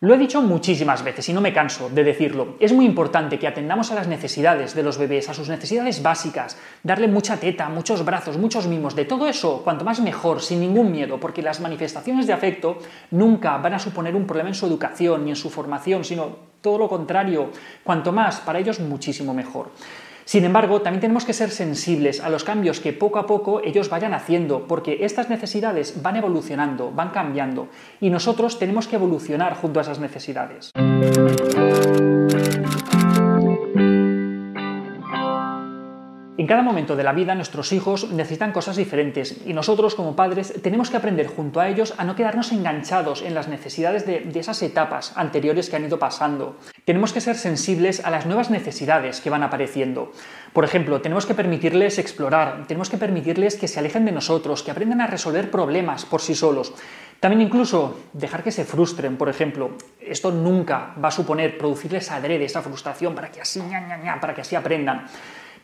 Lo he dicho muchísimas veces y no me canso de decirlo. Es muy importante que atendamos a las necesidades de los bebés, a sus necesidades básicas, darle mucha teta, muchos brazos, muchos mimos, de todo eso, cuanto más mejor, sin ningún miedo, porque las manifestaciones de afecto nunca van a suponer un problema en su educación ni en su formación, sino todo lo contrario, cuanto más, para ellos muchísimo mejor. Sin embargo, también tenemos que ser sensibles a los cambios que poco a poco ellos vayan haciendo, porque estas necesidades van evolucionando, van cambiando, y nosotros tenemos que evolucionar junto a esas necesidades. En cada momento de la vida nuestros hijos necesitan cosas diferentes y nosotros como padres tenemos que aprender junto a ellos a no quedarnos enganchados en las necesidades de, esas etapas anteriores que han ido pasando. Tenemos que ser sensibles a las nuevas necesidades que van apareciendo. Por ejemplo, tenemos que permitirles explorar, tenemos que permitirles que se alejen de nosotros, que aprendan a resolver problemas por sí solos. También incluso dejar que se frustren, por ejemplo. Esto nunca va a suponer producirles adrede esa frustración para que así, para que así aprendan.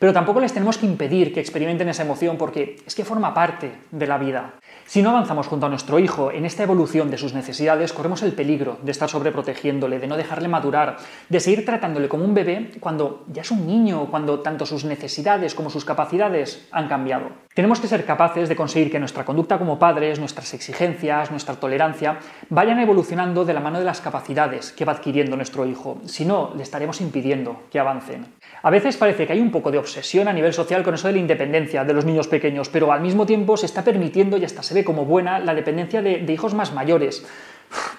Pero tampoco les tenemos que impedir que experimenten esa emoción porque es que forma parte de la vida. Si no avanzamos junto a nuestro hijo en esta evolución de sus necesidades, corremos el peligro de estar sobreprotegiéndole, de no dejarle madurar, de seguir tratándole como un bebé cuando ya es un niño, cuando tanto sus necesidades como sus capacidades han cambiado. Tenemos que ser capaces de conseguir que nuestra conducta como padres, nuestras exigencias, nuestra tolerancia, vayan evolucionando de la mano de las capacidades que va adquiriendo nuestro hijo. Si no, le estaremos impidiendo que avancen. A veces parece que hay un poco de obsesión a nivel social con eso de la independencia de los niños pequeños, pero al mismo tiempo se está permitiendo y hasta se ve como buena la dependencia de, hijos más mayores.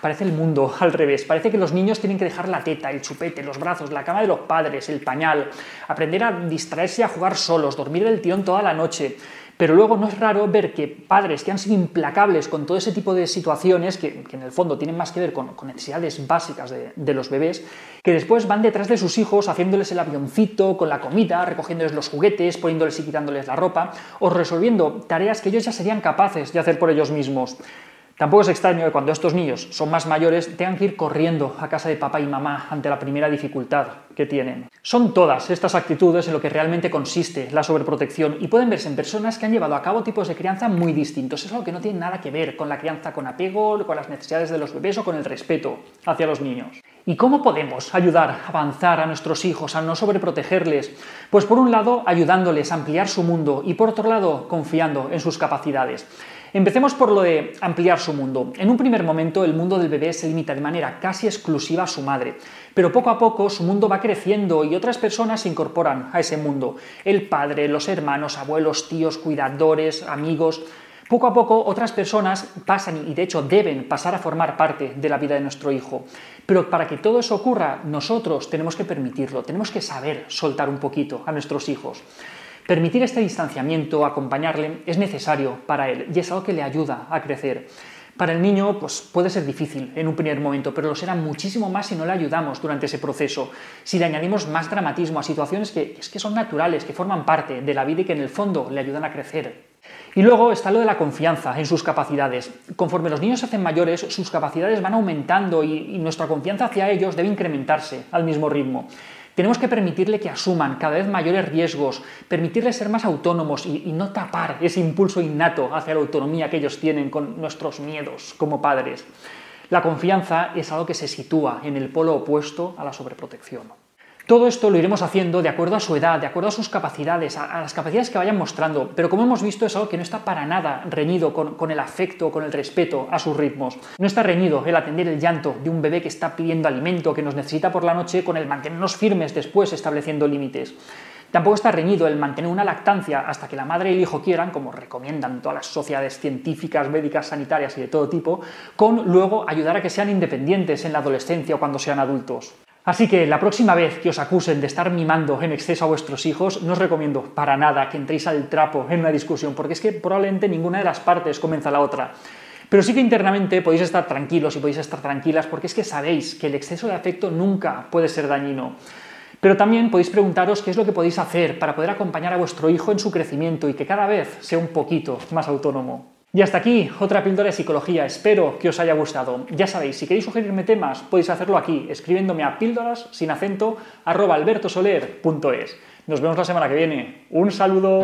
parece el mundo al revés. Parece que los niños tienen que dejar la teta, el chupete, los brazos, la cama de los padres, el pañal, aprender a distraerse y a jugar solos, dormir del tirón toda la noche. Pero luego no es raro ver que padres que han sido implacables con todo ese tipo de situaciones, que, en el fondo tienen más que ver con, necesidades básicas de, de, los bebés, que después van detrás de sus hijos haciéndoles el avioncito con la comida, recogiéndoles los juguetes, poniéndoles y quitándoles la ropa, o resolviendo tareas que ellos ya serían capaces de hacer por ellos mismos. Tampoco es extraño que cuando estos niños son más mayores tengan que ir corriendo a casa de papá y mamá ante la primera dificultad que tienen. Son todas estas actitudes en lo que realmente consiste la sobreprotección y pueden verse en personas que han llevado a cabo tipos de crianza muy distintos. Es algo que no tiene nada que ver con la crianza con apego, con las necesidades de los bebés o con el respeto hacia los niños. ¿Y cómo podemos ayudar a avanzar a nuestros hijos, a no sobreprotegerles? Pues por un lado ayudándoles a ampliar su mundo y por otro lado confiando en sus capacidades. Empecemos por lo de ampliar su mundo. En un primer momento el mundo del bebé se limita de manera casi exclusiva a su madre, pero poco a poco su mundo va creciendo y otras personas se incorporan a ese mundo. El padre, los hermanos, abuelos, tíos, cuidadores, amigos. Poco a poco otras personas pasan y de hecho deben pasar a formar parte de la vida de nuestro hijo. Pero para que todo eso ocurra, nosotros tenemos que permitirlo, tenemos que saber soltar un poquito a nuestros hijos. Permitir este distanciamiento, acompañarle, es necesario para él y es algo que le ayuda a crecer. Para el niño pues, puede ser difícil en un primer momento, pero lo será muchísimo más si no le ayudamos durante ese proceso, si le añadimos más dramatismo a situaciones que, es que son naturales, que forman parte de la vida y que en el fondo le ayudan a crecer. Y luego está lo de la confianza en sus capacidades. Conforme los niños se hacen mayores, sus capacidades van aumentando y nuestra confianza hacia ellos debe incrementarse al mismo ritmo. Tenemos que permitirle que asuman cada vez mayores riesgos, permitirles ser más autónomos y, no tapar ese impulso innato hacia la autonomía que ellos tienen con nuestros miedos como padres. La confianza es algo que se sitúa en el polo opuesto a la sobreprotección. Todo esto lo iremos haciendo de acuerdo a su edad, de acuerdo a sus capacidades, a, las capacidades que vayan mostrando, pero como hemos visto es algo que no está para nada reñido con, con el afecto, con el respeto a sus ritmos. No está reñido el atender el llanto de un bebé que está pidiendo alimento, que nos necesita por la noche, con el mantenernos firmes después estableciendo límites. Tampoco está reñido el mantener una lactancia hasta que la madre y el hijo quieran, como recomiendan todas las sociedades científicas, médicas, sanitarias y de todo tipo, con luego ayudar a que sean independientes en la adolescencia o cuando sean adultos. Así que la próxima vez que os acusen de estar mimando en exceso a vuestros hijos, no os recomiendo para nada que entréis al trapo en una discusión, porque es que probablemente ninguna de las partes comienza la otra. Pero sí que internamente podéis estar tranquilos y podéis estar tranquilas, porque es que sabéis que el exceso de afecto nunca puede ser dañino. Pero también podéis preguntaros qué es lo que podéis hacer para poder acompañar a vuestro hijo en su crecimiento y que cada vez sea un poquito más autónomo. Y hasta aquí otra píldora de psicología. Espero que os haya gustado. Ya sabéis, si queréis sugerirme temas, podéis hacerlo aquí, escribiéndome a píldoras sin acento albertosoler.es. Nos vemos la semana que viene. Un saludo.